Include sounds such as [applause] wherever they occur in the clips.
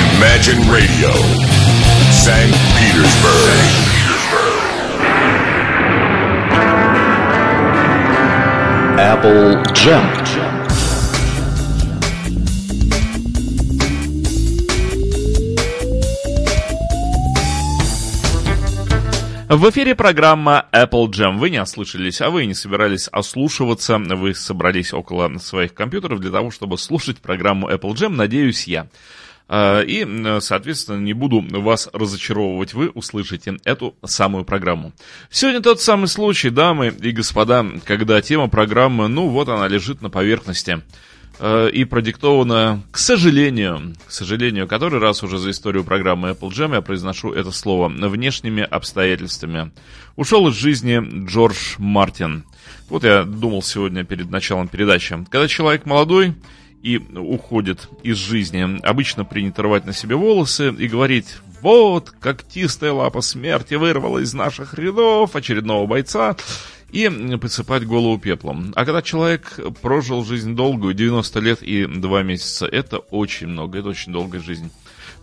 Imagine Radio, St. Petersburg. Apple Jam. В эфире программа Apple Jam. Вы не ослышались, а вы не собирались ослушиваться. Вы собрались около своих компьютеров для того, чтобы слушать программу Apple Jam, надеюсь я. А, и, соответственно, не буду вас разочаровывать, вы услышите эту самую программу. Сегодня тот самый случай, дамы и господа, когда тема программы, ну вот она лежит на поверхности а, и продиктована, к сожалению, к сожалению, который раз уже за историю программы Apple Jam я произношу это слово, внешними обстоятельствами. Ушел из жизни Джордж Мартин. Вот я думал сегодня перед началом передачи. Когда человек молодой, и уходит из жизни, обычно принято рвать на себе волосы и говорить «Вот, когтистая лапа смерти вырвала из наших рядов очередного бойца» и посыпать голову пеплом. А когда человек прожил жизнь долгую, 90 лет и 2 месяца, это очень много, это очень долгая жизнь.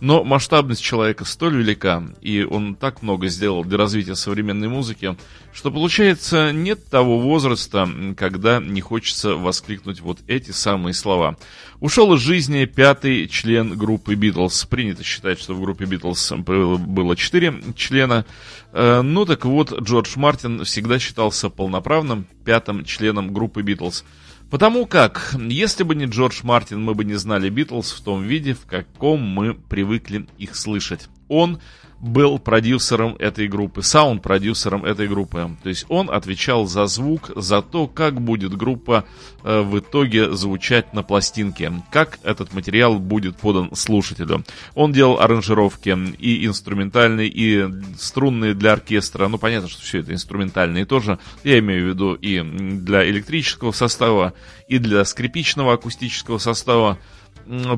Но масштабность человека столь велика, и он так много сделал для развития современной музыки, что получается нет того возраста, когда не хочется воскликнуть вот эти самые слова. Ушел из жизни пятый член группы Битлз. Принято считать, что в группе Битлз было четыре члена. Э, ну так вот, Джордж Мартин всегда считался полноправным пятым членом группы Битлз. Потому как, если бы не Джордж Мартин, мы бы не знали Битлз в том виде, в каком мы привыкли их слышать. Он был продюсером этой группы, саунд-продюсером этой группы. То есть он отвечал за звук, за то, как будет группа э, в итоге звучать на пластинке, как этот материал будет подан слушателю. Он делал аранжировки и инструментальные, и струнные для оркестра. Ну, понятно, что все это инструментальные тоже. Я имею в виду и для электрического состава, и для скрипичного акустического состава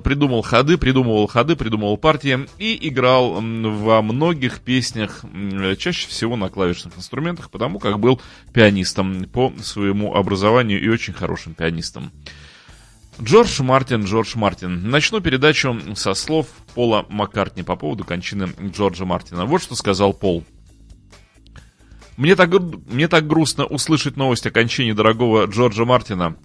придумал ходы, придумывал ходы, придумывал партии и играл во многих песнях, чаще всего на клавишных инструментах, потому как был пианистом по своему образованию и очень хорошим пианистом. Джордж Мартин, Джордж Мартин. Начну передачу со слов Пола Маккартни по поводу кончины Джорджа Мартина. Вот что сказал Пол. Мне так, мне так грустно услышать новость о кончине дорогого Джорджа Мартина.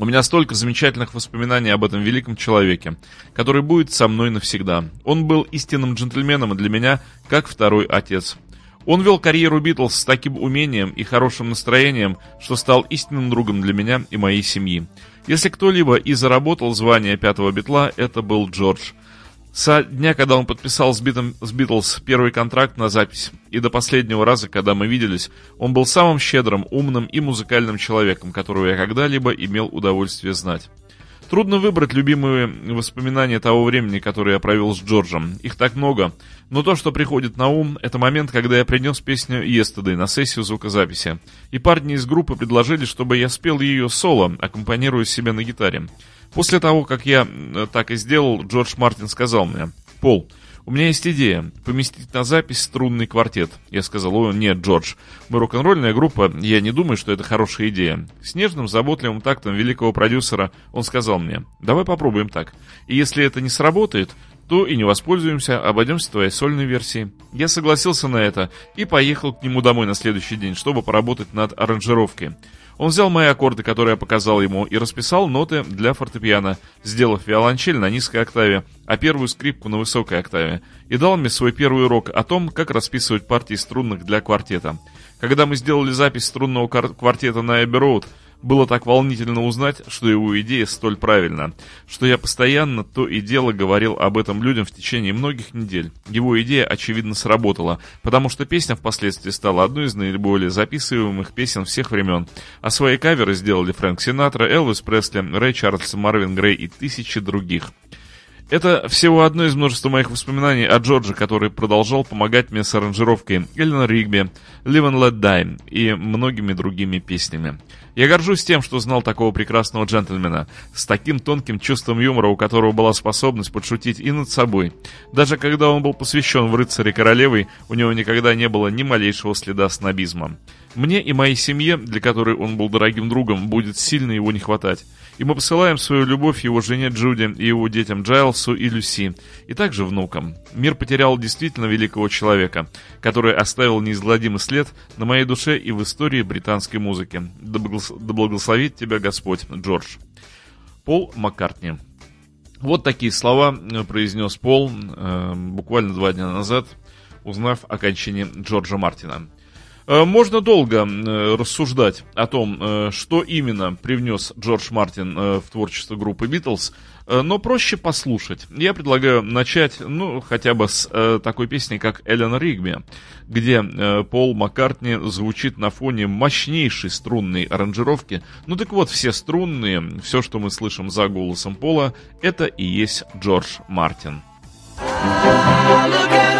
У меня столько замечательных воспоминаний об этом великом человеке, который будет со мной навсегда. Он был истинным джентльменом для меня, как второй отец. Он вел карьеру Битлз с таким умением и хорошим настроением, что стал истинным другом для меня и моей семьи. Если кто-либо и заработал звание пятого Битла, это был Джордж. Со дня, когда он подписал с, Битом, с Битлз первый контракт на запись, и до последнего раза, когда мы виделись, он был самым щедрым, умным и музыкальным человеком, которого я когда-либо имел удовольствие знать. Трудно выбрать любимые воспоминания того времени, которое я провел с Джорджем. Их так много. Но то, что приходит на ум, это момент, когда я принес песню «Yesterday» на сессию звукозаписи. И парни из группы предложили, чтобы я спел ее соло, аккомпанируя себе на гитаре. После того, как я э, так и сделал, Джордж Мартин сказал мне, «Пол, у меня есть идея поместить на запись струнный квартет. Я сказал, о, нет, Джордж, мы рок-н-ролльная группа, я не думаю, что это хорошая идея. С нежным, заботливым тактом великого продюсера он сказал мне, давай попробуем так. И если это не сработает, то и не воспользуемся, обойдемся твоей сольной версией. Я согласился на это и поехал к нему домой на следующий день, чтобы поработать над аранжировкой. Он взял мои аккорды, которые я показал ему, и расписал ноты для фортепиано, сделав виолончель на низкой октаве, а первую скрипку на высокой октаве, и дал мне свой первый урок о том, как расписывать партии струнных для квартета. Когда мы сделали запись струнного квартета на Эбби Роуд, было так волнительно узнать, что его идея столь правильна, что я постоянно то и дело говорил об этом людям в течение многих недель. Его идея, очевидно, сработала, потому что песня впоследствии стала одной из наиболее записываемых песен всех времен. А свои каверы сделали Фрэнк Синатра, Элвис Пресли, Рэй Чарльз, Марвин Грей и тысячи других. Это всего одно из множества моих воспоминаний о Джорджи, который продолжал помогать мне с аранжировкой Эллен Ригби, Live and Let Die и многими другими песнями. Я горжусь тем, что знал такого прекрасного джентльмена, с таким тонким чувством юмора, у которого была способность подшутить и над собой. Даже когда он был посвящен в рыцаре королевой, у него никогда не было ни малейшего следа снобизма. Мне и моей семье, для которой он был дорогим другом, будет сильно его не хватать. И мы посылаем свою любовь его жене Джуди и его детям Джайлсу и Люси, и также внукам. Мир потерял действительно великого человека, который оставил неизгладимый след на моей душе и в истории британской музыки. Да благословит тебя Господь, Джордж. Пол Маккартни. Вот такие слова э, произнес Пол э, буквально два дня назад, узнав о кончине Джорджа Мартина. Э, можно долго э, рассуждать о том, э, что именно привнес Джордж Мартин в творчество группы Битлз, но проще послушать. Я предлагаю начать, ну, хотя бы с такой песни, как «Эллен Ригби», где Пол Маккартни звучит на фоне мощнейшей струнной аранжировки. Ну так вот, все струнные, все, что мы слышим за голосом Пола, это и есть Джордж Мартин. Look at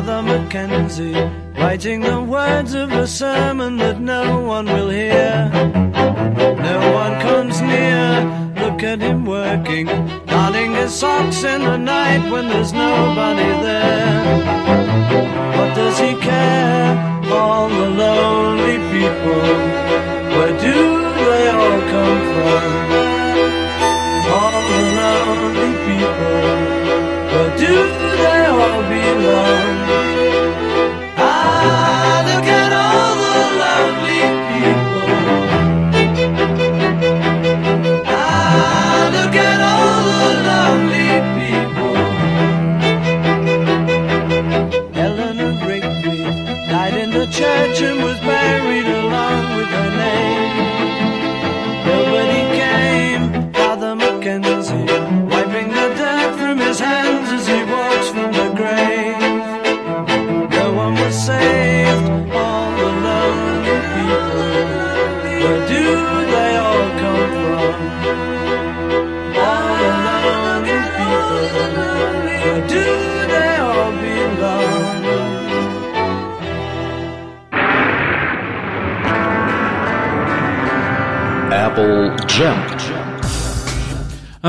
Father Mackenzie, writing the words of a sermon that no one will hear. No one comes near, look at him working, darning his socks in the night when there's nobody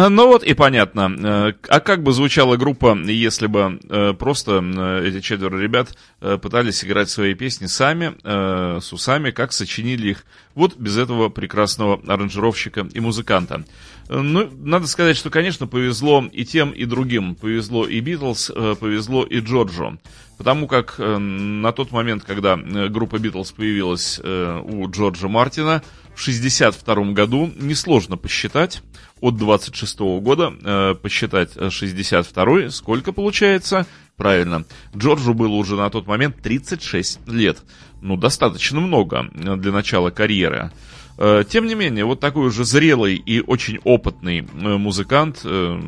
ну вот и понятно. Э, а как бы звучала группа, если бы э, просто э, эти четверо ребят пытались играть свои песни сами, с усами, как сочинили их вот без этого прекрасного аранжировщика и музыканта. Ну, надо сказать, что, конечно, повезло и тем, и другим. Повезло и Битлз, повезло и Джорджу. Потому как на тот момент, когда группа Битлз появилась у Джорджа Мартина, в 1962 году, несложно посчитать, от 26 -го года э, посчитать 62 сколько получается? Правильно, Джорджу было уже на тот момент 36 лет. Ну, достаточно много для начала карьеры. Э, тем не менее, вот такой уже зрелый и очень опытный э, музыкант, э,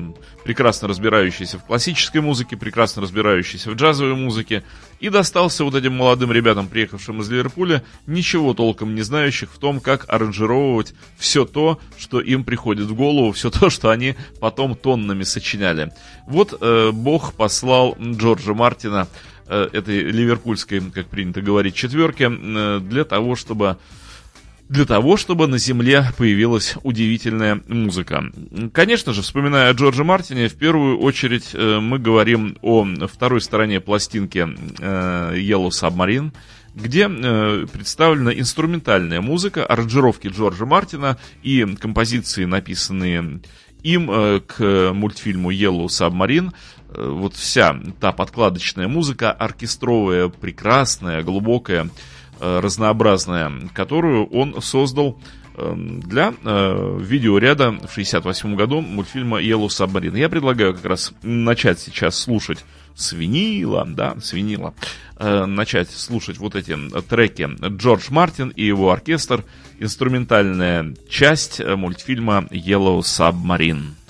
прекрасно разбирающийся в классической музыке, прекрасно разбирающийся в джазовой музыке, и достался вот этим молодым ребятам, приехавшим из Ливерпуля, ничего толком не знающих в том, как аранжировывать все то, что им приходит в голову, все то, что они потом тоннами сочиняли. Вот э, Бог послал Джорджа Мартина, э, этой ливерпульской, как принято говорить, четверки, э, для того, чтобы для того, чтобы на Земле появилась удивительная музыка. Конечно же, вспоминая о Джордже Мартине, в первую очередь э, мы говорим о второй стороне пластинки э, Yellow Submarine, где э, представлена инструментальная музыка, аранжировки Джорджа Мартина и композиции, написанные им к мультфильму Yellow Submarine, вот вся та подкладочная музыка, оркестровая, прекрасная, глубокая, Э, разнообразная, которую он создал эм, для э, видеоряда в 1968 году мультфильма Yellow Submarine. Я предлагаю как раз начать сейчас слушать с винила, да, с винила, э, начать слушать вот эти треки Джордж Мартин и его оркестр, инструментальная часть мультфильма Yellow Submarine.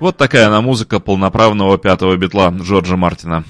Вот такая она музыка полноправного пятого битла Джорджа Мартина.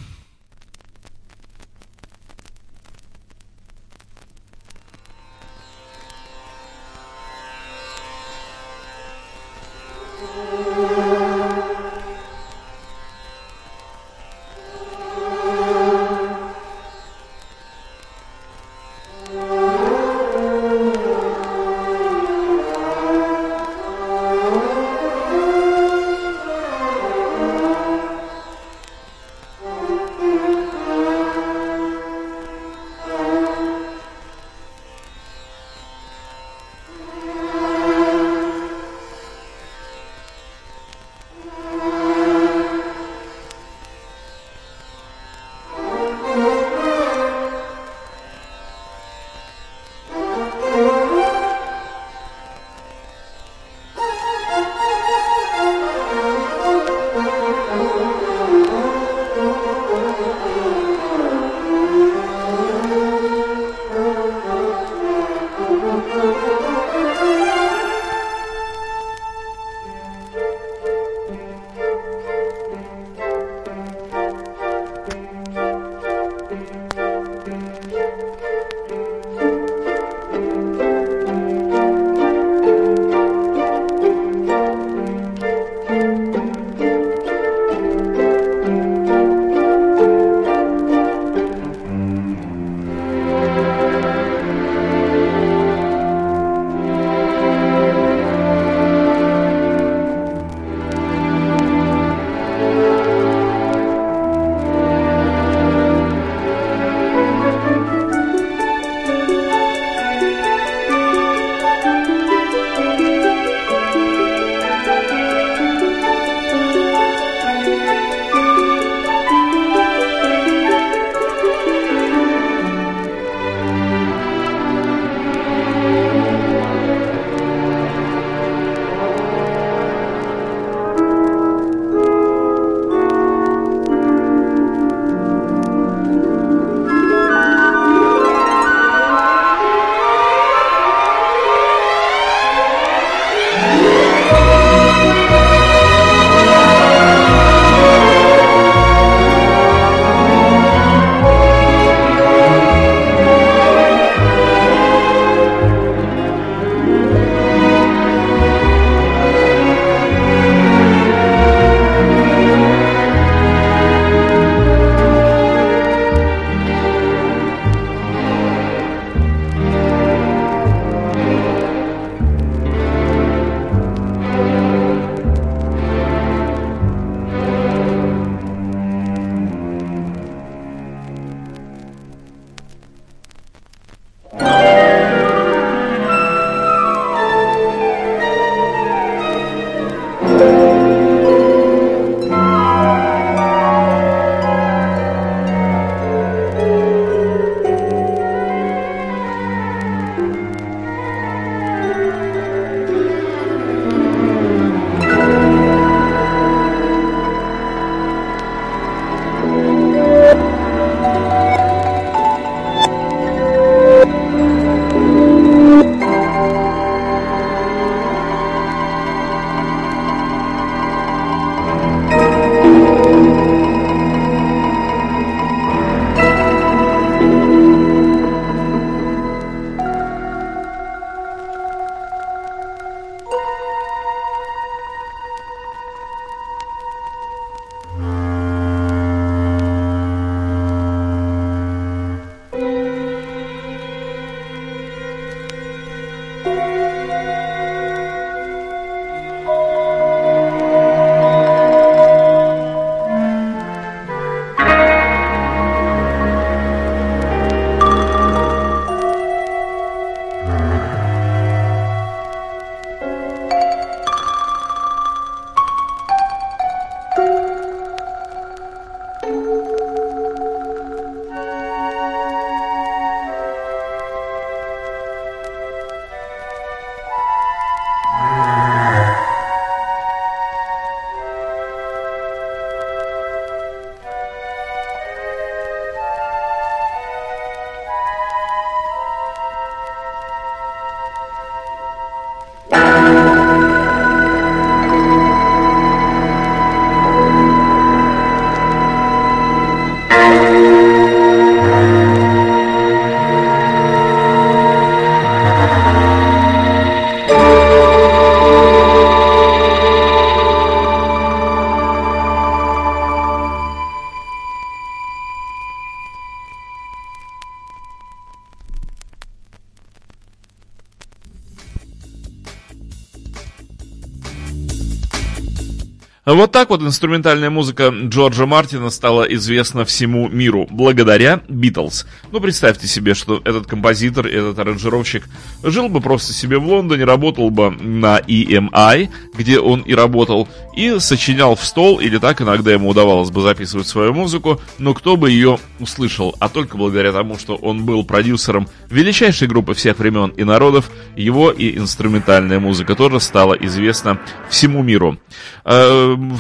Вот так вот инструментальная музыка Джорджа Мартина стала известна всему миру благодаря Битлз. Ну, представьте себе, что этот композитор, этот аранжировщик жил бы просто себе в Лондоне, работал бы на EMI, где он и работал, и сочинял в стол, или так иногда ему удавалось бы записывать свою музыку, но кто бы ее услышал, а только благодаря тому, что он был продюсером величайшей группы всех времен и народов, его и инструментальная музыка тоже стала известна всему миру.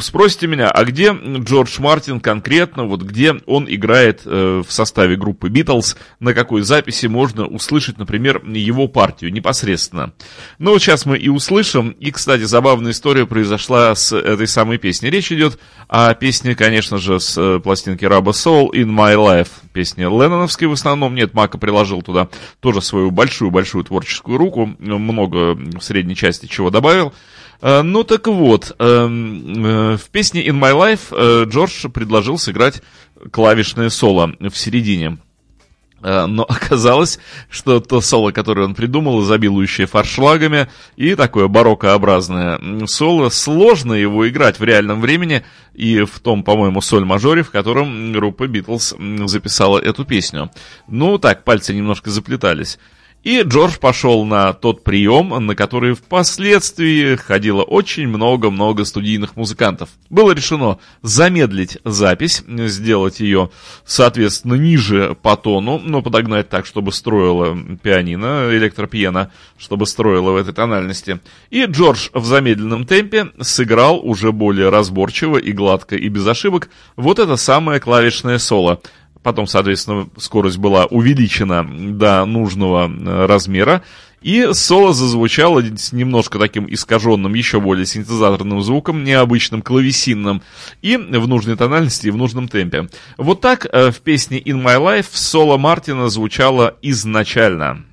Спросите меня, а где Джордж Мартин конкретно, вот где он играет э, в составе группы Битлз, на какой записи можно услышать, например, его партию непосредственно? Ну, вот сейчас мы и услышим, и, кстати, забавная история произошла с этой самой песней. Речь идет о песне, конечно же, с э, пластинки Раба Soul In My Life, песня Ленноновской в основном, нет, Мака приложил туда тоже свою большую-большую творческую руку, много в средней части чего добавил, ну так вот, эм, э, в песне In My Life э, Джордж предложил сыграть клавишное соло в середине. Но [laughs] оказалось, что то соло, которое он придумал, изобилующее фаршлагами и такое бароккообразное соло, сложно его играть в реальном времени и в том, по-моему, соль-мажоре, в котором группа Битлз записала эту песню. Ну так, пальцы немножко заплетались. И Джордж пошел на тот прием, на который впоследствии ходило очень много-много студийных музыкантов. Было решено замедлить запись, сделать ее, соответственно, ниже по тону, но подогнать так, чтобы строило пианино, электропиано, чтобы строило в этой тональности. И Джордж в замедленном темпе сыграл уже более разборчиво и гладко и без ошибок вот это самое клавишное соло – Потом, соответственно, скорость была увеличена до нужного э, размера. И соло зазвучало с немножко таким искаженным, еще более синтезаторным звуком, необычным, клавесинным, и в нужной тональности, и в нужном темпе. Вот так э, в песне In My Life соло Мартина звучало изначально.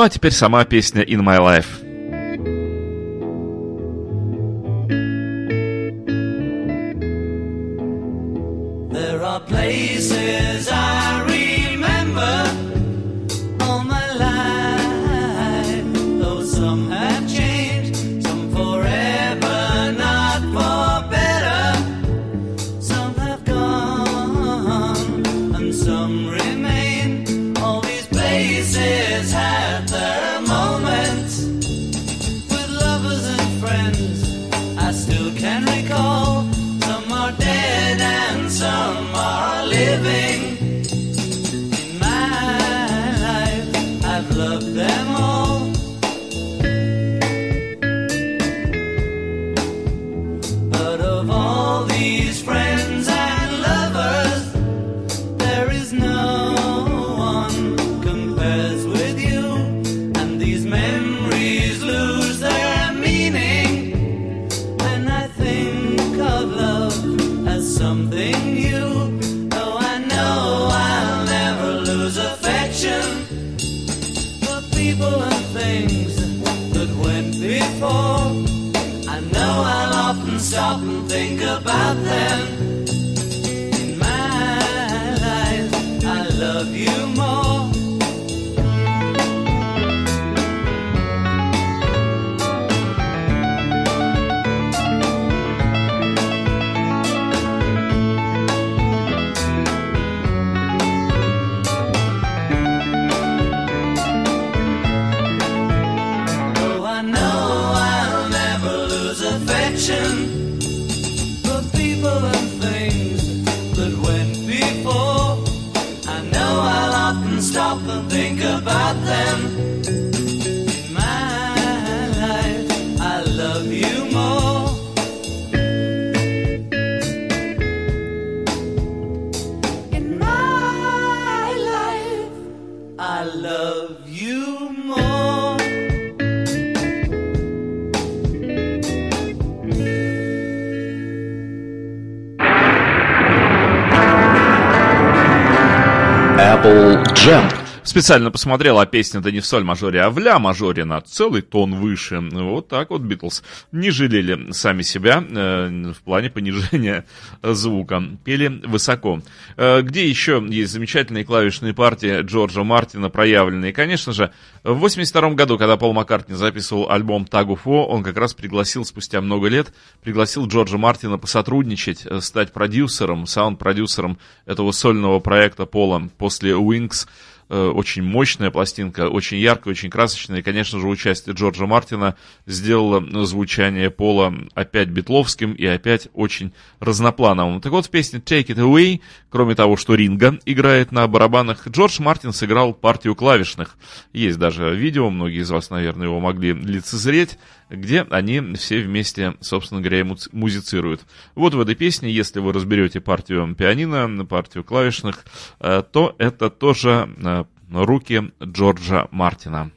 Ну а теперь сама песня In My Life. Специально посмотрел, а песня-то не в соль мажоре, а в ля мажоре на целый тон выше. Вот так вот Битлз не жалели сами себя э, в плане понижения звука. Пели высоко. Э, где еще есть замечательные клавишные партии Джорджа Мартина проявленные? Конечно же, в 82 году, когда Пол Маккартни записывал альбом Tag of War, он как раз пригласил спустя много лет, пригласил Джорджа Мартина посотрудничать, э, стать продюсером, саунд-продюсером этого сольного проекта Пола после Wings. Э, очень мощная пластинка, очень яркая, очень красочная. И, конечно же, участие Джорджа Мартина сделало звучание Пола опять битловским и опять очень разноплановым. Так вот, в песне Take It Away, кроме того, что Ринга играет на барабанах, Джордж Мартин сыграл партию клавишных. Есть даже видео, многие из вас, наверное, его могли лицезреть где они все вместе, собственно говоря, музицируют. Вот в этой песне, если вы разберете партию пианино, партию клавишных, э, то это тоже э, руки Джорджа Мартина.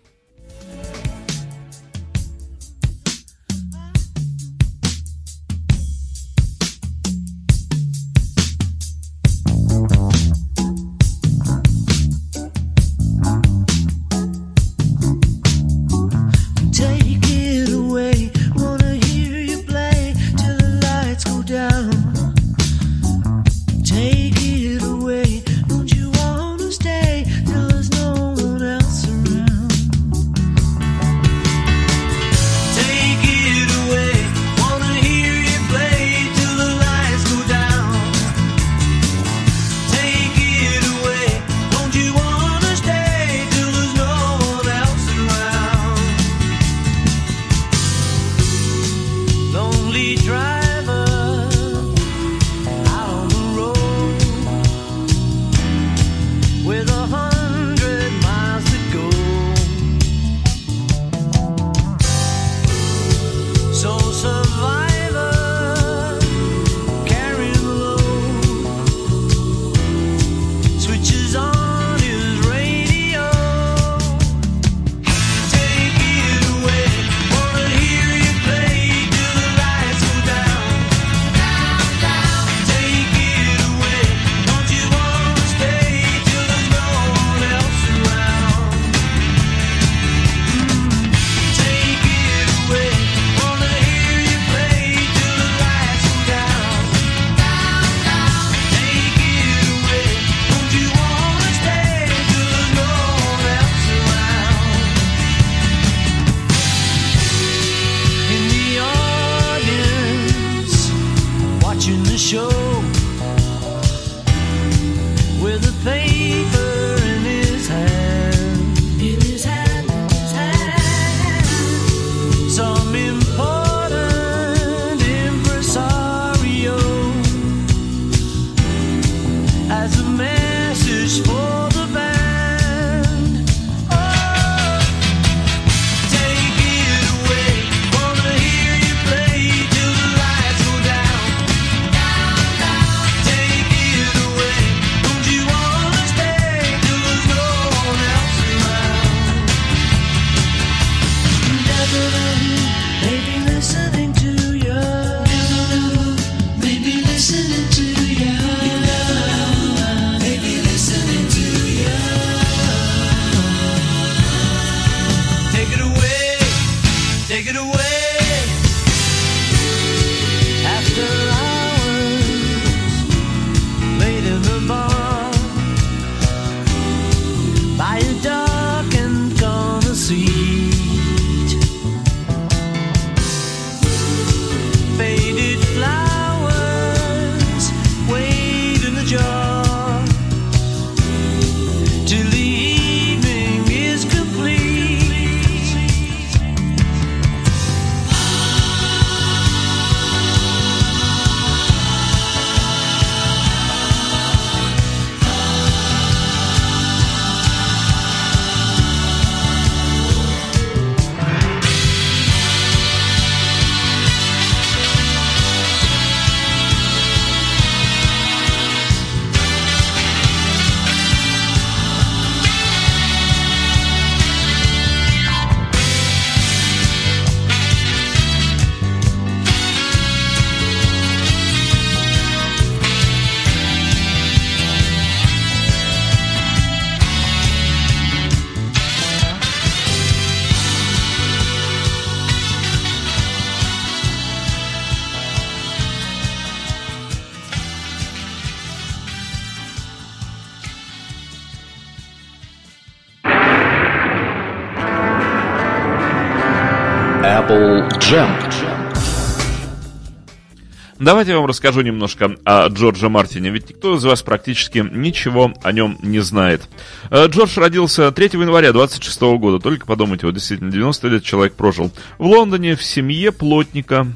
Давайте я вам расскажу немножко о Джордже Мартине, ведь никто из вас практически ничего о нем не знает. Э, Джордж родился 3 января 26 года, только подумайте, вот действительно 90 лет человек прожил. В Лондоне, в семье плотника,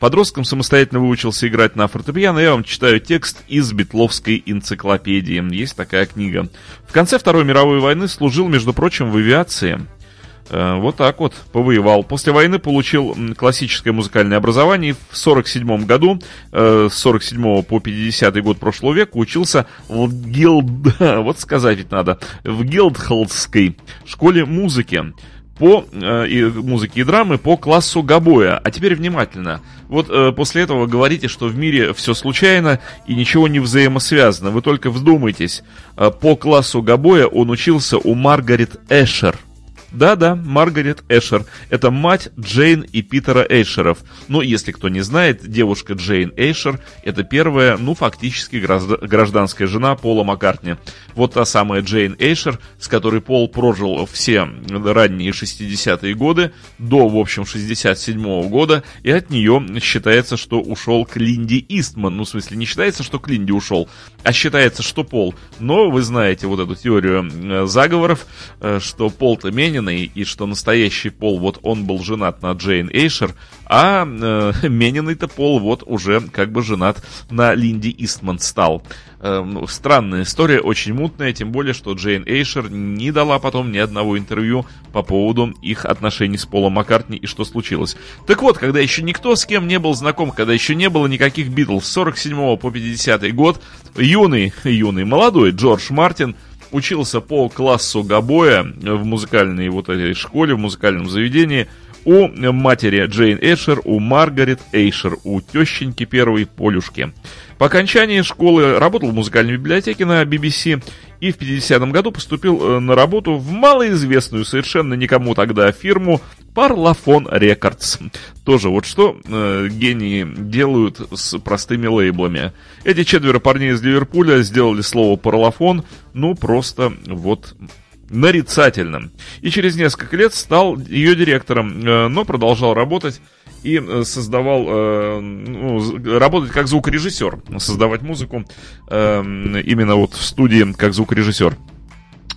Подростком самостоятельно выучился играть на фортепиано. Я вам читаю текст из Битловской энциклопедии. Есть такая книга. В конце Второй мировой войны служил, между прочим, в авиации. Э, вот так вот повоевал. После войны получил классическое музыкальное образование. В 47 году, э, с 47 по 50 год прошлого века, учился в Гилд... [laughs] Вот сказать ведь надо. В Гилдхолдской школе музыки по э, музыке и драмы по классу габоя. А теперь внимательно. Вот э, после этого говорите, что в мире все случайно и ничего не взаимосвязано. Вы только вдумайтесь. Э, по классу габоя он учился у Маргарет Эшер. Да-да, Маргарет Эшер. Это мать Джейн и Питера Эйшеров. Но если кто не знает, девушка Джейн Эйшер – это первая, ну, фактически гражданская жена Пола Маккартни. Вот та самая Джейн Эйшер, с которой Пол прожил все ранние 60-е годы, до, в общем, 67-го года, и от нее считается, что ушел Клинди Истман. Ну, в смысле, не считается, что Клинди ушел, а считается, что Пол. Но вы знаете вот эту теорию э, заговоров, э, что Пол-то менен, Мениной, и что настоящий Пол, вот он был женат на Джейн Эйшер, а э, [laughs] Мениный-то Пол вот уже как бы женат на Линди Истман стал. Э, ну, странная история, очень мутная, тем более, что Джейн Эйшер не дала потом ни одного интервью по поводу их отношений с Полом Маккартни и что случилось. Так вот, когда еще никто с кем не был знаком, когда еще не было никаких Битлз, с 47 по 50 год, юный, юный, молодой Джордж Мартин – учился по классу габоя в музыкальной вот этой школе, в музыкальном заведении у матери Джейн Эшер, у Маргарет Эйшер, у тещеньки первой Полюшки. По окончании школы работал в музыкальной библиотеке на BBC и в 50-м году поступил э, на работу в малоизвестную совершенно никому тогда фирму Parlophone Records. Тоже вот что э, гении делают с простыми лейблами. Эти четверо парней из Ливерпуля сделали слово Parlophone, ну просто вот нарицательным. И через несколько лет стал ее директором, э, но продолжал работать и э, создавал, э, ну, работать как звукорежиссер, создавать музыку именно вот в студии как звукорежиссер.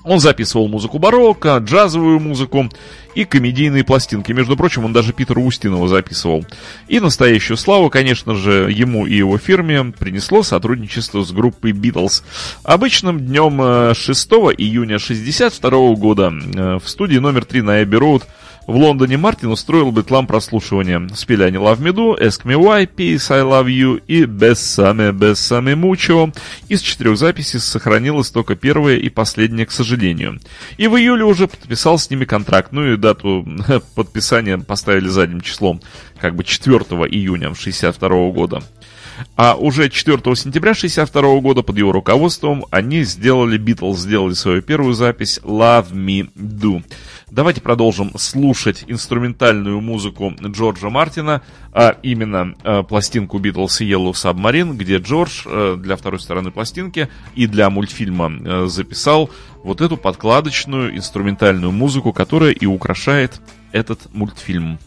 Он записывал музыку барокко, джазовую музыку и комедийные пластинки. Между прочим, он даже Питера Устинова записывал. И настоящую славу, конечно же, ему и его фирме принесло сотрудничество с группой Beatles. Обычным днем 6 июня 1962 года э, в студии номер 3 на Эбби Роуд в Лондоне Мартин устроил бетлам прослушивания. Спели они Love Me Do, Ask Me Why, Peace I Love You и Bessame Bessame Mucho. Из четырех записей сохранилась только первая и последняя, к сожалению. И в июле уже подписал с ними контракт. Ну и дату [laughs] подписания поставили задним числом, как бы 4 июня 62 года. А уже 4 сентября 1962 года под его руководством они сделали, Битлз сделали свою первую запись Love Me Do. Давайте продолжим слушать инструментальную музыку Джорджа Мартина, а именно э, пластинку Beatles Yellow Submarine, где Джордж э, для второй стороны пластинки и для мультфильма э, записал вот эту подкладочную инструментальную музыку, которая и украшает этот мультфильм.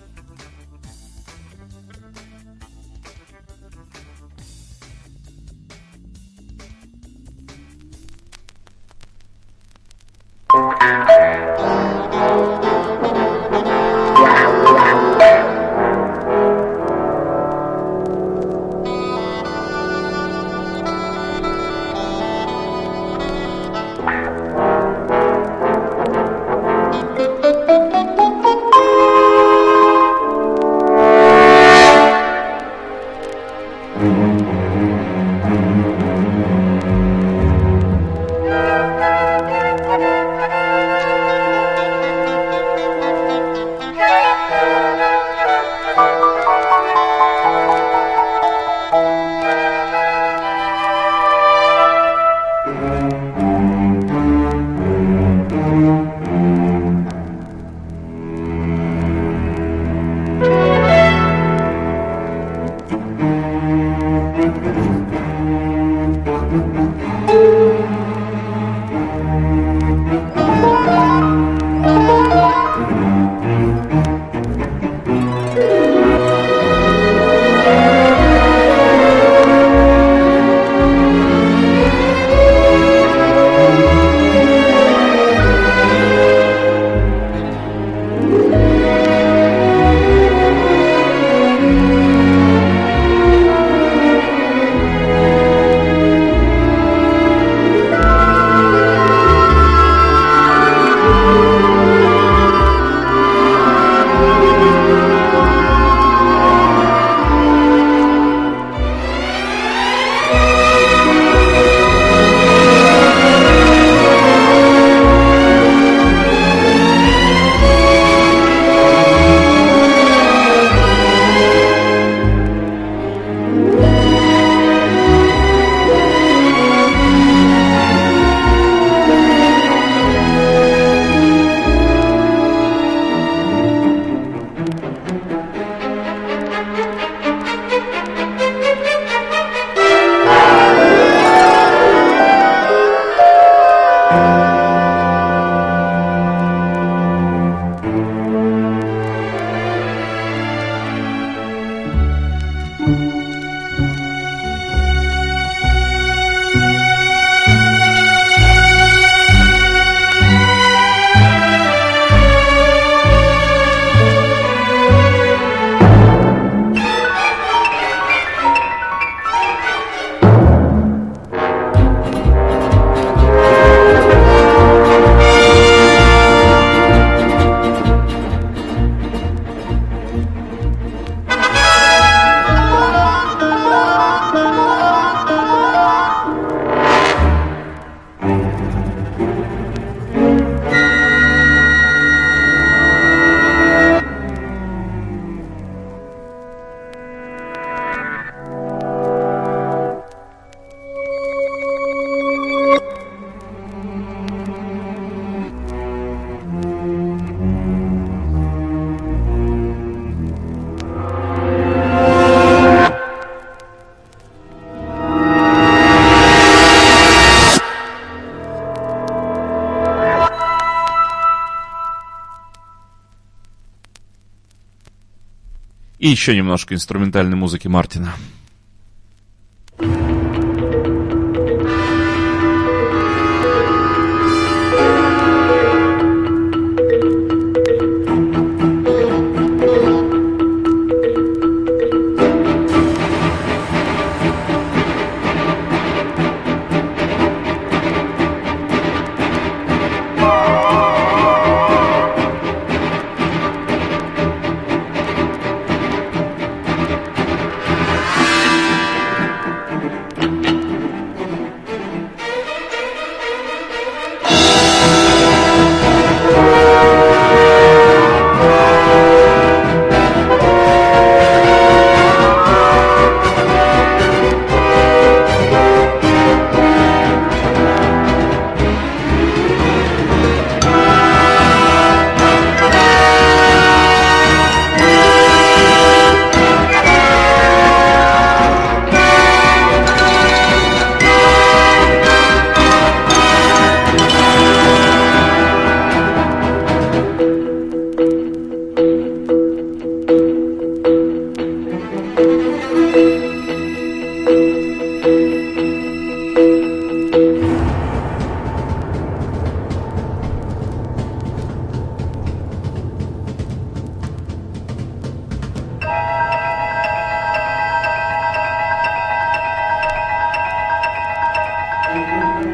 Еще немножко инструментальной музыки Мартина.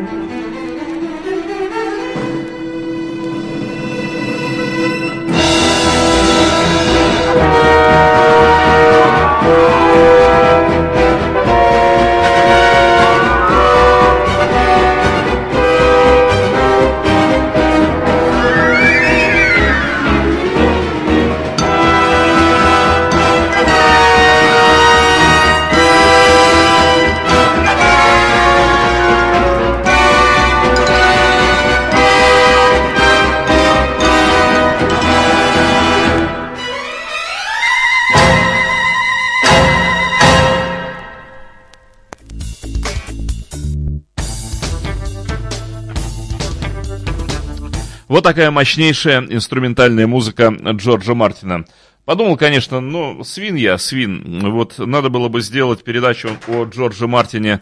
Вот такая мощнейшая инструментальная музыка Джорджа Мартина. Подумал, конечно, ну, свин я, свин. Вот надо было бы сделать передачу о Джордже Мартине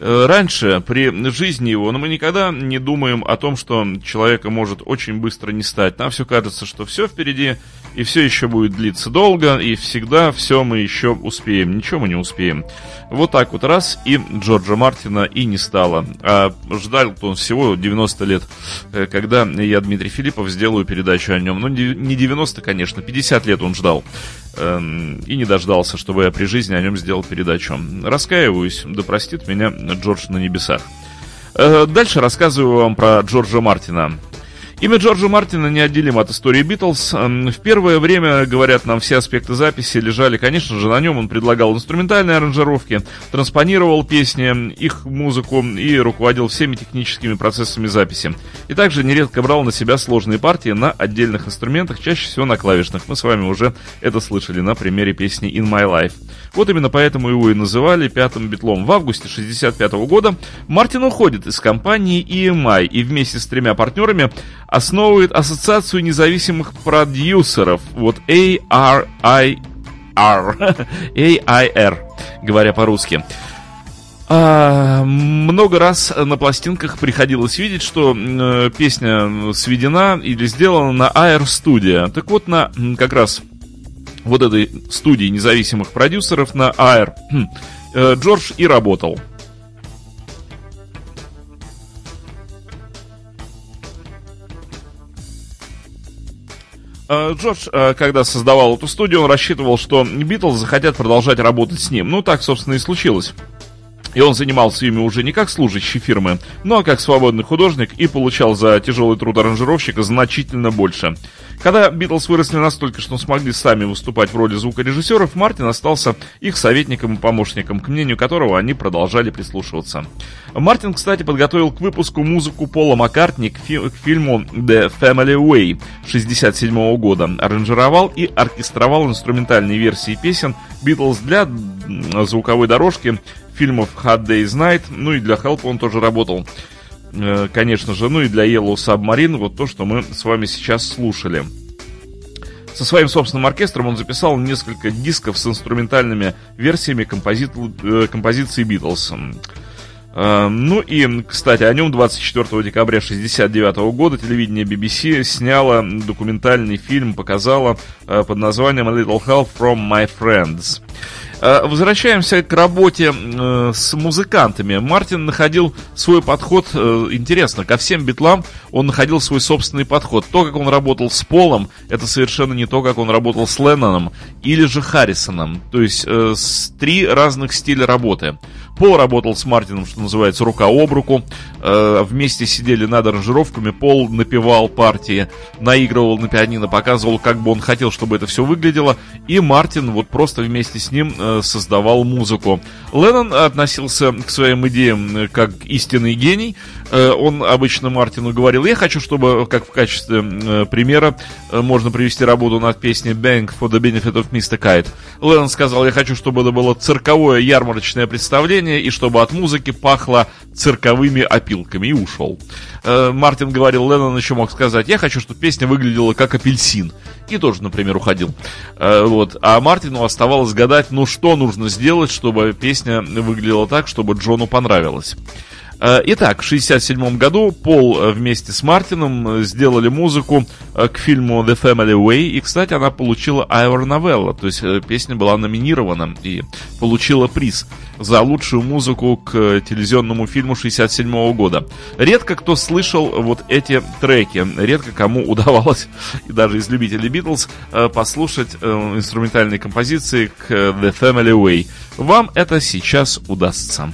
э, раньше, при жизни его, но мы никогда не думаем о том, что человека может очень быстро не стать. Нам все кажется, что все впереди, и все еще будет длиться долго, и всегда все мы еще успеем. Ничего мы не успеем. Вот так вот раз, и Джорджа Мартина и не стало. А ждал он всего 90 лет, э, когда я, Дмитрий Филиппов, сделаю передачу о нем. Ну, не 90, конечно, 50 лет он ждал. Эм, и не дождался, чтобы я при жизни о нем сделал передачу. Раскаиваюсь, да простит меня Джордж на небесах. Э, дальше рассказываю вам про Джорджа Мартина. Имя Джорджа Мартина неотделимо от истории Битлз. В первое время, говорят нам, все аспекты записи лежали, конечно же, на нем. Он предлагал инструментальные аранжировки, транспонировал песни, их музыку и руководил всеми техническими процессами записи. И также нередко брал на себя сложные партии на отдельных инструментах, чаще всего на клавишных. Мы с вами уже это слышали на примере песни In My Life. Вот именно поэтому его и называли пятым битлом. В августе 65 года Мартин уходит из компании EMI и вместе с тремя партнерами основывает Ассоциацию независимых продюсеров, вот ARIR, AIR, [laughs] говоря по-русски. А, много раз на пластинках приходилось видеть, что э, песня сведена или сделана на AR Studio. Так вот, на как раз вот этой студии независимых продюсеров на AR э, Джордж и работал. Э, Джордж, э, когда создавал эту студию, он рассчитывал, что Битлз захотят продолжать работать с ним. Ну, так, собственно, и случилось. И он занимался ими уже не как служащий фирмы, но как свободный художник и получал за тяжелый труд аранжировщика значительно больше. Когда Битлз выросли настолько, что смогли сами выступать в роли звукорежиссеров, Мартин остался их советником и помощником, к мнению которого они продолжали прислушиваться. Мартин, кстати, подготовил к выпуску музыку Пола Маккартни к, фи- к фильму The Family Way 1967 года, аранжировал и оркестровал инструментальные версии песен Битлз для звуковой дорожки фильмов Hard Day's Night, ну и для Help он тоже работал. Э, конечно же, ну и для Yellow Submarine, вот то, что мы с вами сейчас слушали. Со своим собственным оркестром он записал несколько дисков с инструментальными версиями компози... Э, композиции Битлз. Э, ну и, кстати, о нем 24 декабря 1969 года телевидение BBC сняло документальный фильм, показало под названием A Little Help from My Friends. Э, возвращаемся к работе с музыкантами. Мартин находил свой подход, интересно, ко всем битлам он находил свой собственный подход. То, как он работал с Полом, это совершенно не то, как он работал с Ленноном или же Харрисоном. То есть три разных стиля работы. Пол работал с Мартином, что называется, рука об руку. Э, вместе сидели над аранжировками. Пол напевал партии, наигрывал на пианино, показывал, как бы он хотел, чтобы это все выглядело. И Мартин вот просто вместе с ним э, создавал музыку. Леннон относился к своим идеям э, как истинный гений. Он обычно Мартину говорил, я хочу, чтобы, как в качестве примера, можно привести работу над песней Bang for the Benefit of Mr. Kite. Леннон сказал, я хочу, чтобы это было цирковое ярмарочное представление, и чтобы от музыки пахло цирковыми опилками, и ушел. Э, Мартин говорил, Леннон еще мог сказать, я хочу, чтобы песня выглядела как апельсин. И тоже, например, уходил. Э, вот. А Мартину оставалось гадать, ну что нужно сделать, чтобы песня выглядела так, чтобы Джону понравилось. Э, итак, в 1967 году Пол э, вместе с Мартином э, сделали музыку к фильму The Family Way, и, кстати, она получила Айвор Новелла, то есть песня была номинирована и получила приз за лучшую музыку к телевизионному фильму 1967 года. Редко кто слышал вот эти треки, редко кому [laughs] удавалось, и даже из любителей Битлз, послушать инструментальные композиции к The Family Way. Вам это сейчас удастся.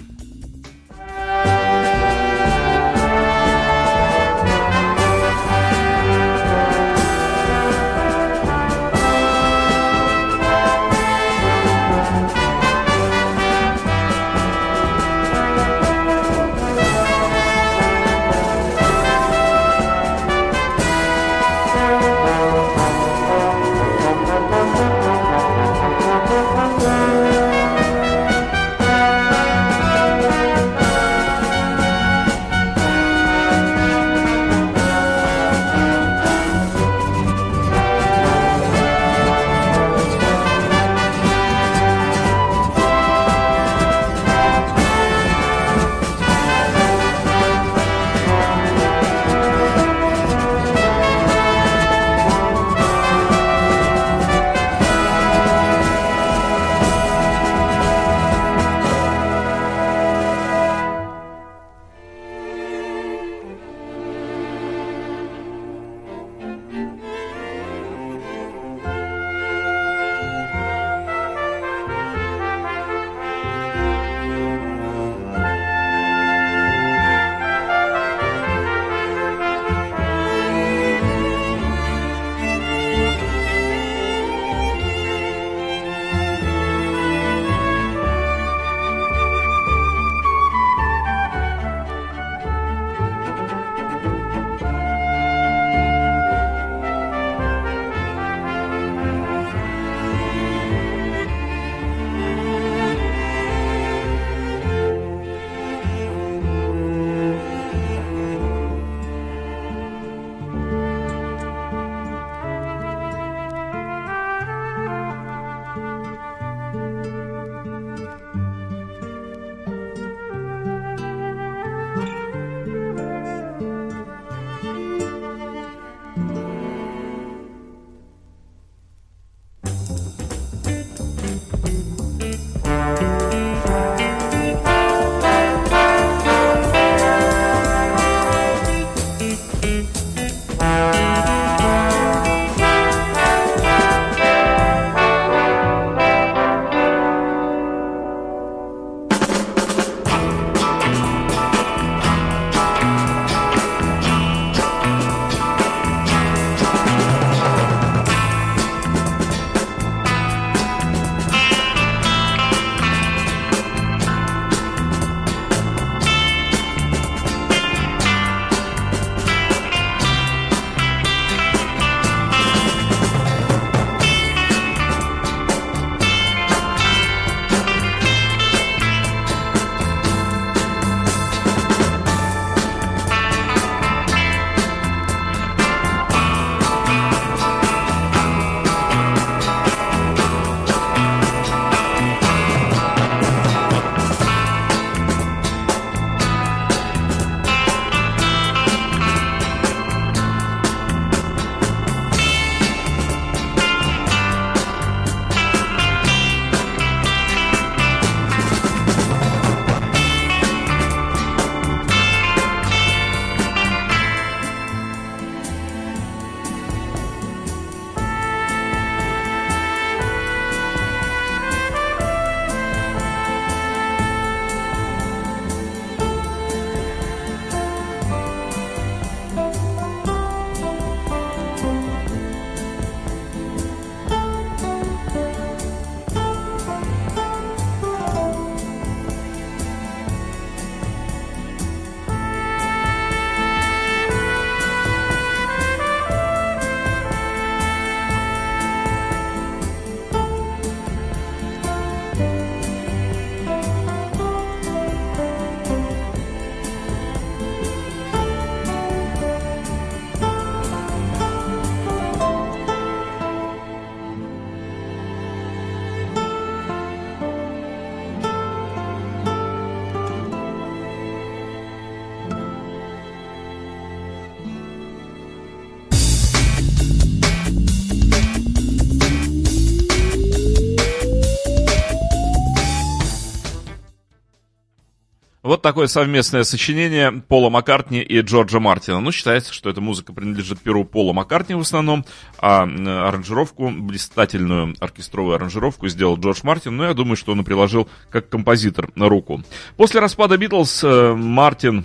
Вот такое совместное сочинение Пола Маккартни и Джорджа Мартина. Ну, считается, что эта музыка принадлежит перу Пола Маккартни в основном, а аранжировку, блистательную оркестровую аранжировку сделал Джордж Мартин, но я думаю, что он и приложил как композитор на руку. После распада Битлз э, Мартин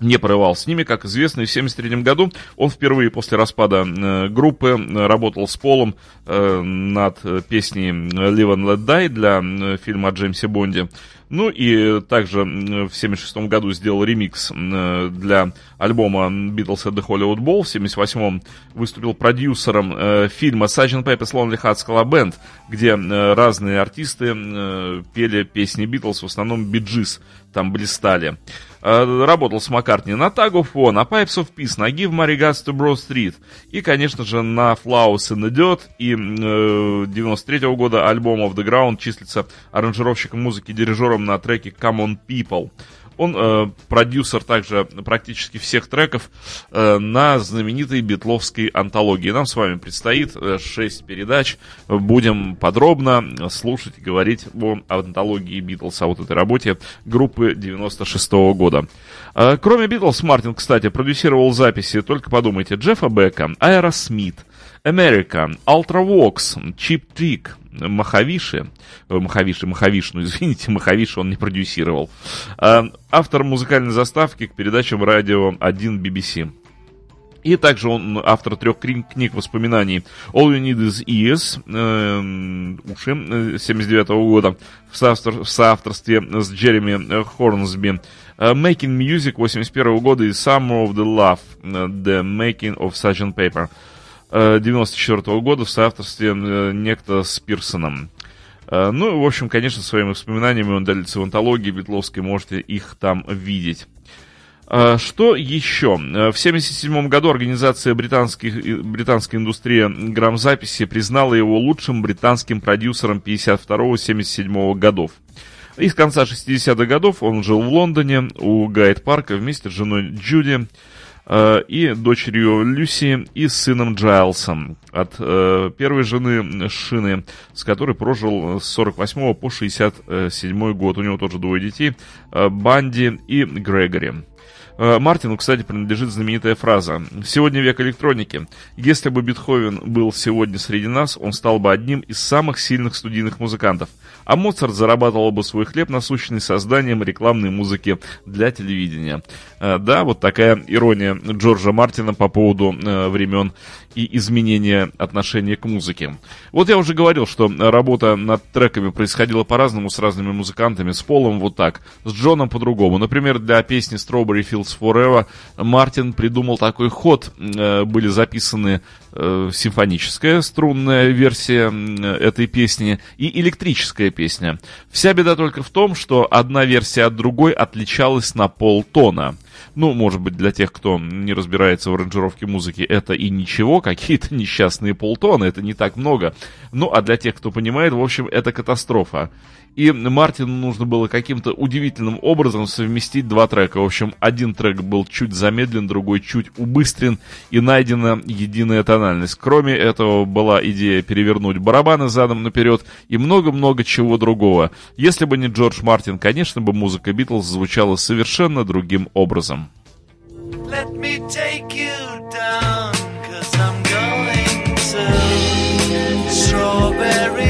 не порывал с ними. Как известно, в 1973 году он впервые после распада э, группы э, работал с Полом э, над песней «Live and Let Die» для фильма о Джеймсе Бонде. Ну и также в 1976 году сделал ремикс для альбома Beatles at the Hollywood Bowl. В 1978 выступил продюсером фильма Sgt. Pepper's Lonely Hearts Club Band, где разные артисты пели песни Битлз, в основном Биджис там блистали. Э, работал с Маккартни на Tag of War, на Pipes of Peace, на Give My Regards to Broad Street и, конечно же, на Flowers in the Dirt и э, 93 -го года альбом Of the Ground числится аранжировщиком музыки, дирижером на треке Come On People. Он э, продюсер также практически всех треков э, на знаменитой битловской антологии. Нам с вами предстоит э, 6 передач. Будем подробно слушать и говорить о антологии Битлз, о вот этой работе группы 96 -го года. Э, кроме Битлз, Мартин, кстати, продюсировал записи, только подумайте, Джеффа Бека, Айра Смит, America, Ultravox, Chip Trick, Махавиши, э, Махавиши, Махавишну, извините, [laughs] Махавиши он не продюсировал. Э, автор музыкальной заставки к передачам радио 1 BBC. И также он автор трех книг, воспоминаний All You Need Is Ears, э, уши, 79 -го года, в, соавтор, в соавторстве с Джереми Хорнсби, Making Music 81 -го года и Summer of the Love, The Making of Sgt. Paper. 94 -го года в соавторстве э, некто с Пирсоном. Э, ну, в общем, конечно, своими воспоминаниями он делится в антологии Битловской, можете их там видеть. Э, что еще? В 1977 году организация британской индустрии грамзаписи признала его лучшим британским продюсером 52-77 годов. И с конца 60-х годов он жил в Лондоне у Гайд-парка вместе с женой Джуди. Э, и дочерью Люси, и сыном Джайлсом от э, первой жены Шины, с которой прожил с 48 по 67 год. У него тоже двое детей, э, Банди и Грегори. Э, Мартину, кстати, принадлежит знаменитая фраза «Сегодня век электроники. Если бы Бетховен был сегодня среди нас, он стал бы одним из самых сильных студийных музыкантов, а Моцарт зарабатывал бы свой хлеб насущный созданием рекламной музыки для телевидения». Э, да, вот такая ирония Джорджа Мартина по поводу э, времен и изменения отношения к музыке. Вот я уже говорил, что работа над треками происходила по-разному с разными музыкантами, с Полом вот так, с Джоном по-другому. Например, для песни Strawberry Fields Forever Мартин придумал такой ход. Э, были записаны э, симфоническая струнная версия этой песни и электрическая песня. Вся беда только в том, что одна версия от другой отличалась на полтона. Ну, может быть, для тех, кто не разбирается в аранжировке музыки, это и ничего, какие-то [laughs] несчастные полтона, это не так много. Ну, а для тех, кто понимает, в общем, это катастрофа. И Мартину нужно было каким-то удивительным образом совместить два трека. В общем, один трек был чуть замедлен, другой чуть убыстрен, и найдена единая тональность. Кроме этого, была идея перевернуть барабаны задом наперед и много-много чего другого. Если бы не Джордж Мартин, конечно бы музыка Битлз звучала совершенно другим образом. Let me take you down, cause I'm going to Strawberry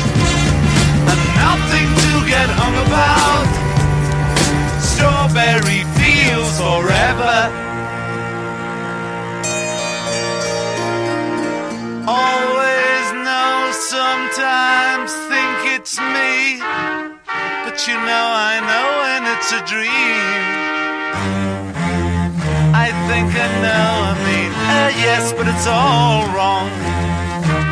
and nothing to get hung about. Strawberry fields forever. Always know, sometimes think it's me. But you know I know when it's a dream. I think I know, I mean, uh, yes, but it's all wrong.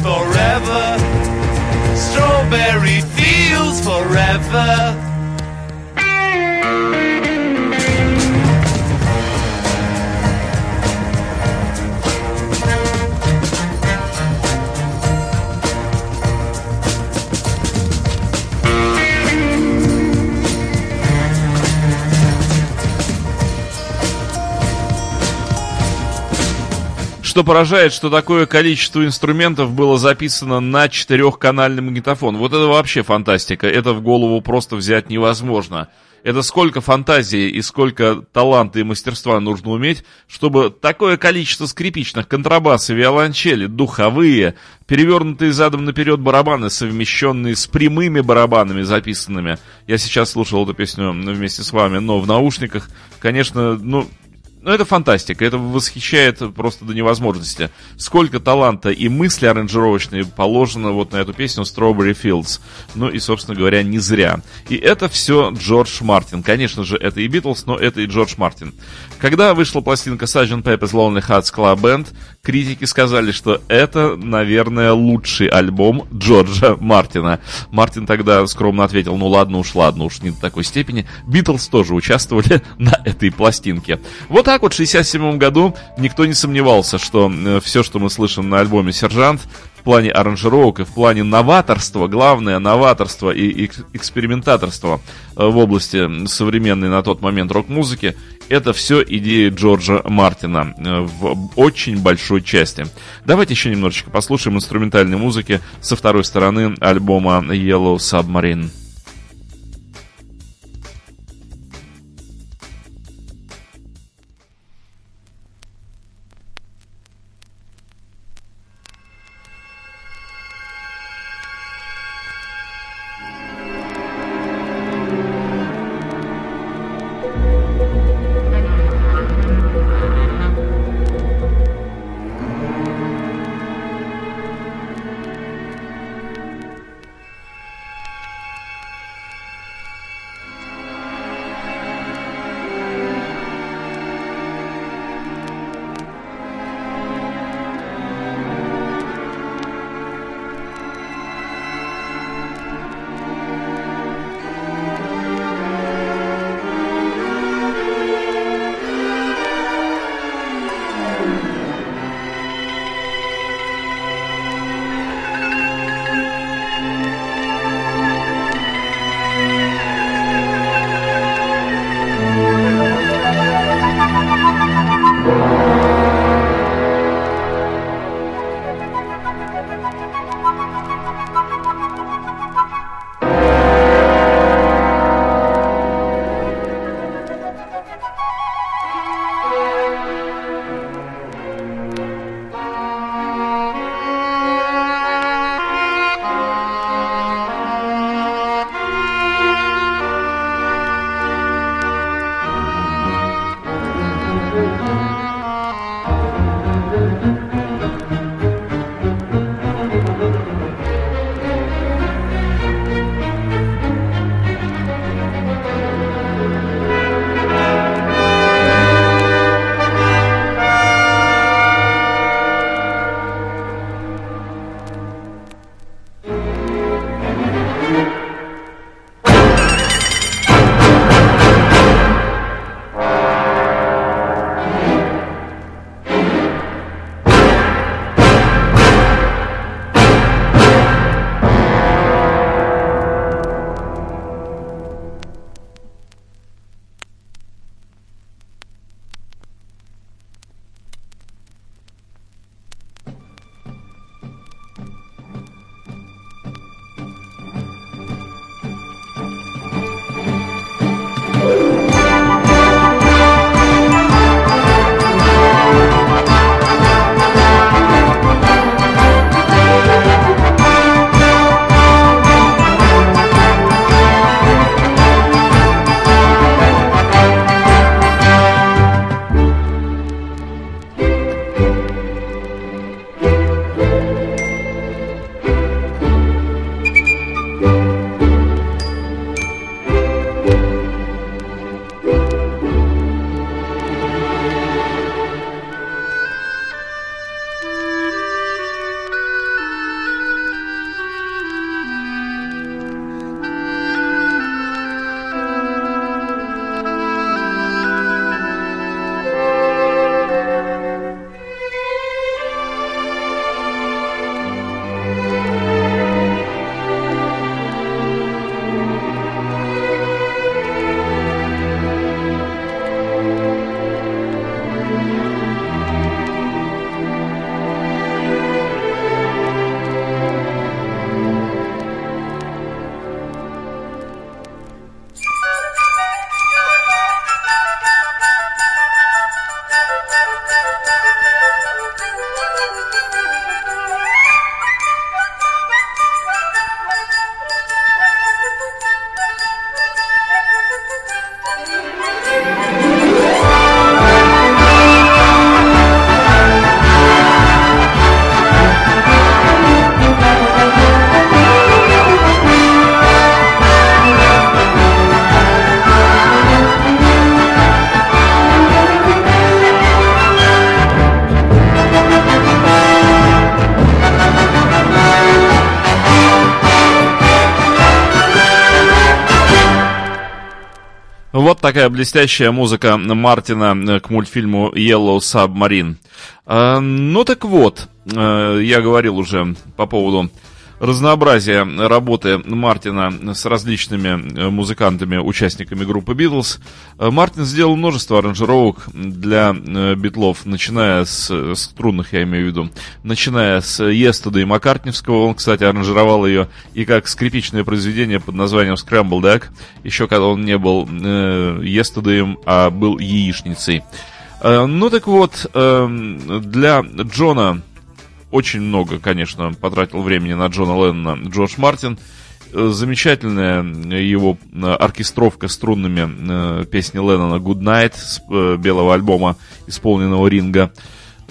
forever. Strawberry fields forever. Что поражает, что такое количество инструментов было записано на четырехканальный магнитофон. Вот это вообще фантастика. Это в голову просто взять невозможно. Это сколько фантазии и сколько таланта и мастерства нужно уметь, чтобы такое количество скрипичных, контрабасы, виолончели, духовые, перевернутые задом наперед барабаны, совмещенные с прямыми барабанами записанными. Я сейчас слушал эту песню вместе с вами, но в наушниках, конечно, ну, ну, это фантастика, это восхищает просто до невозможности. Сколько таланта и мысли аранжировочные положено вот на эту песню Strawberry Fields. Ну и, собственно говоря, не зря. И это все Джордж Мартин. Конечно же, это и Битлз, но это и Джордж Мартин. Когда вышла пластинка Sgt. Pepper's Lonely Hearts Club Band, критики сказали, что это, наверное, лучший альбом Джорджа Мартина. Мартин тогда скромно ответил, ну ладно уж, ладно уж, не до такой степени. Битлз тоже участвовали [laughs] на этой пластинке. Вот так вот в 67 году никто не сомневался, что э, все, что мы слышим на альбоме «Сержант», в плане аранжировок и в плане новаторства, главное новаторство и экспериментаторство э, в области современной на тот момент рок-музыки, это все идеи Джорджа Мартина э, в очень большой части. Давайте еще немножечко послушаем инструментальной музыки со второй стороны альбома Yellow Submarine. Вот такая блестящая музыка Мартина к мультфильму Yellow Submarine. А, ну так вот, э, я говорил уже по поводу разнообразия работы Мартина с различными э, музыкантами, участниками группы Битлз. Э, Мартин сделал множество аранжировок для битлов, начиная с струнных, я имею в виду, начиная с Yesterday Маккартневского, он, кстати, аранжировал ее и как скрипичное произведение под названием Scrambled Egg, еще когда он не был Yesterday, а был яичницей. Э, ну так вот, эм, для Джона очень много, конечно, потратил времени на Джона Леннона Джордж Мартин. Э, замечательная его э, оркестровка струнными песни Леннона «Good Night» с белого альбома, исполненного Ринга.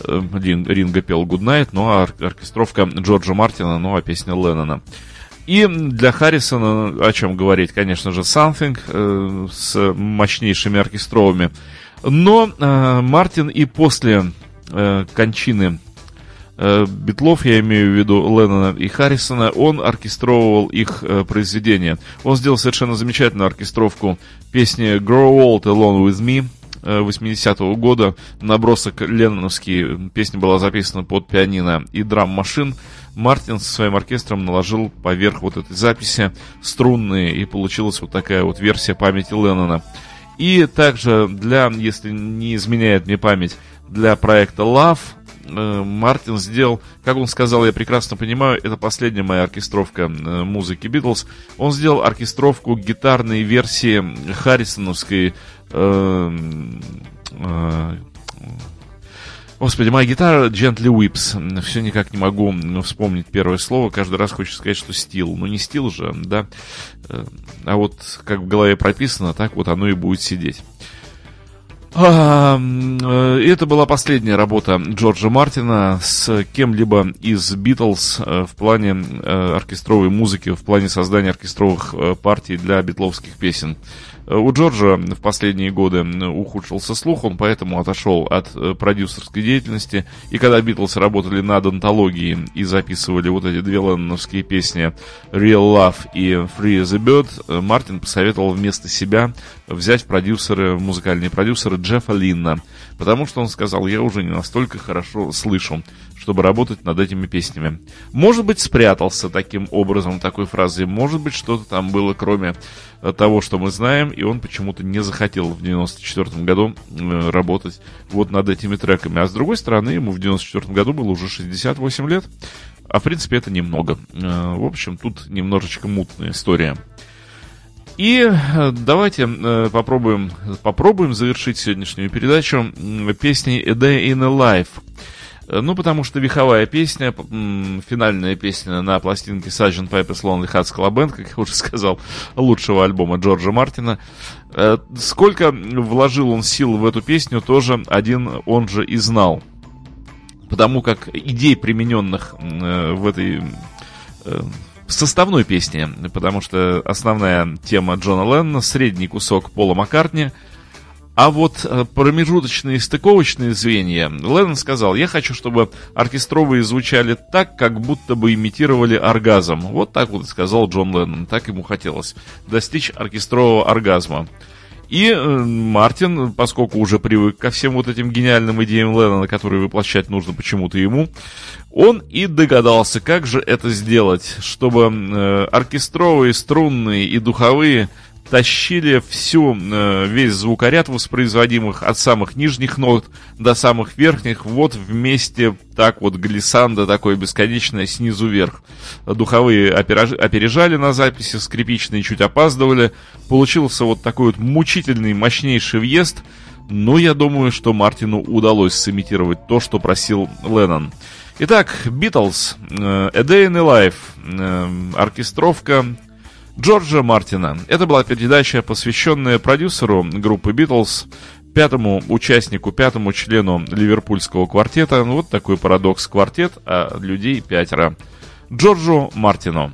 Ринга пел «Good Night», ну а оркестровка Джорджа Мартина, ну а песня Леннона. И для Харрисона, о чем говорить, конечно же, «Something» э, с мощнейшими оркестровыми но э, Мартин и после э, кончины э, Битлов, я имею в виду Леннона и Харрисона, он оркестровывал их э, произведения. Он сделал совершенно замечательную оркестровку песни Grow Old Alone With Me 80-го э, года. Набросок ленноновский, песня была записана под пианино и драм-машин. Мартин со своим оркестром наложил поверх вот этой записи струнные, и получилась вот такая вот версия памяти Леннона. И также для, если не изменяет мне память, для проекта Love э, Мартин сделал, как он сказал, я прекрасно понимаю, это последняя моя оркестровка э, музыки Битлз. Он сделал оркестровку гитарной версии Харрисоновской э, э, Господи, моя гитара Gently Whips. Все никак не могу вспомнить первое слово. Каждый раз хочется сказать, что стил. Ну, не стил же, да. Э, а вот как в голове прописано, так вот оно и будет сидеть. Э, это была последняя работа Джорджа Мартина с кем-либо из Битлз э, в плане оркестровой музыки, в плане создания оркестровых партий для битловских песен. Э, у Джорджа в последние годы ухудшился слух, он поэтому отошел от э, продюсерской деятельности. И когда Битлз работали над антологией и записывали вот эти две ленноновские песни Real Love и Free as a Bird, э, Мартин посоветовал вместо себя взять продюсеры, музыкальные продюсеры Джеффа Линна. Потому что он сказал, я уже не настолько хорошо слышу, чтобы работать над этими песнями. Может быть, спрятался таким образом, такой фразой. Может быть, что-то там было, кроме того, что мы знаем, и он почему-то не захотел в 94 году э, работать вот над этими треками. А с другой стороны, ему в 94 году было уже 68 лет, а в принципе это немного. Э, в общем, тут немножечко мутная история. И э, давайте попробуем, попробуем завершить сегодняшнюю передачу песней A Day in a Life ну, потому что веховая песня, финальная песня на пластинке Sgt. Pepper's Lonely Hearts Club Band, как я уже сказал, лучшего альбома Джорджа Мартина. Э, сколько вложил он сил в эту песню, тоже один он же и знал. Потому как идей, примененных э, в этой составной песне, потому что основная тема Джона Леннона, средний кусок Пола Маккартни — а вот э, промежуточные стыковочные звенья, Леннон сказал, я хочу, чтобы оркестровые звучали так, как будто бы имитировали оргазм. Вот так вот сказал Джон Леннон, так ему хотелось достичь оркестрового оргазма. И э, Мартин, поскольку уже привык ко всем вот этим гениальным идеям Леннона, которые воплощать нужно почему-то ему, он и догадался, как же это сделать, чтобы э, оркестровые, струнные и духовые тащили всю, э, весь звукоряд воспроизводимых от самых нижних нот до самых верхних, вот вместе так вот глиссанда такое бесконечное снизу вверх. Духовые опережали на записи, скрипичные чуть опаздывали. Получился вот такой вот мучительный, мощнейший въезд. Но я думаю, что Мартину удалось сымитировать то, что просил Леннон. Итак, Beatles, э, A Day in a Life, э, оркестровка Джорджа Мартина. Это была передача, посвященная продюсеру группы Битлз, пятому участнику, пятому члену ливерпульского квартета. Вот такой парадокс квартет, а людей пятеро. Джорджу Мартину.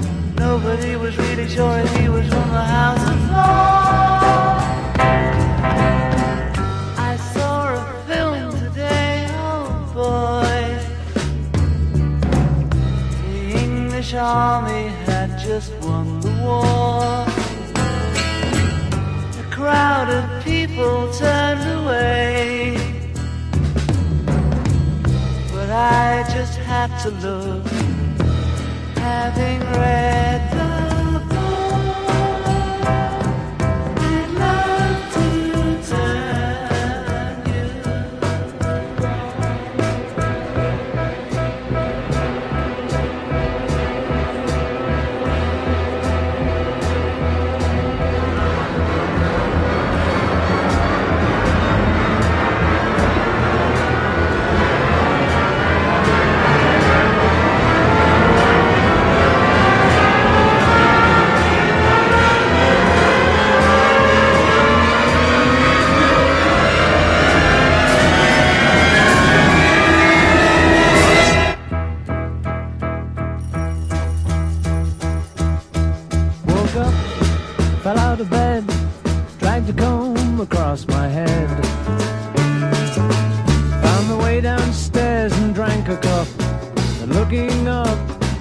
Nobody was really sure if he was from the house. I saw a film today, oh boy. The English army had just won the war. A crowd of people turned away. But I just had to look, having read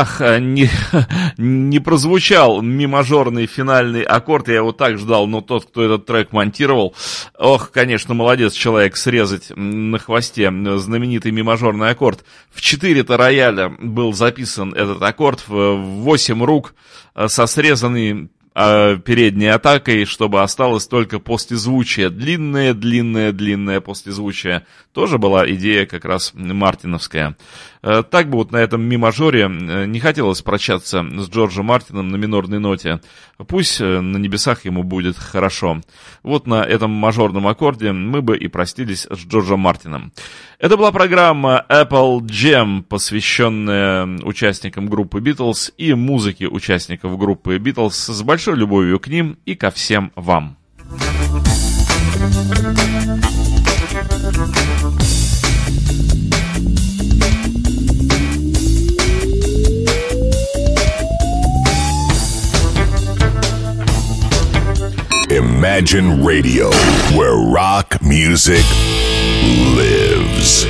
Ах, э, не, [laughs] не прозвучал мимажорный финальный аккорд, я его так ждал, но тот, кто этот трек монтировал, ох, конечно, молодец человек срезать на хвосте знаменитый мимажорный аккорд. В 4-то рояля был записан этот аккорд, в 8 рук э, со срезанной э, передней атакой, чтобы осталось только послезвучие. Длинное, длинное, длинное послезвучие. Тоже была идея как раз мартиновская. Э, Так бы вот на этом ми-мажоре э, не хотелось прощаться с Джорджем Мартином на минорной ноте. Пусть на небесах ему будет хорошо. Вот на этом мажорном аккорде мы бы и простились с Джорджем Мартином. Это была программа Apple Jam, посвященная участникам группы Beatles и музыке участников группы Beatles с большой любовью к ним и ко всем вам. Imagine Radio, where rock music lives.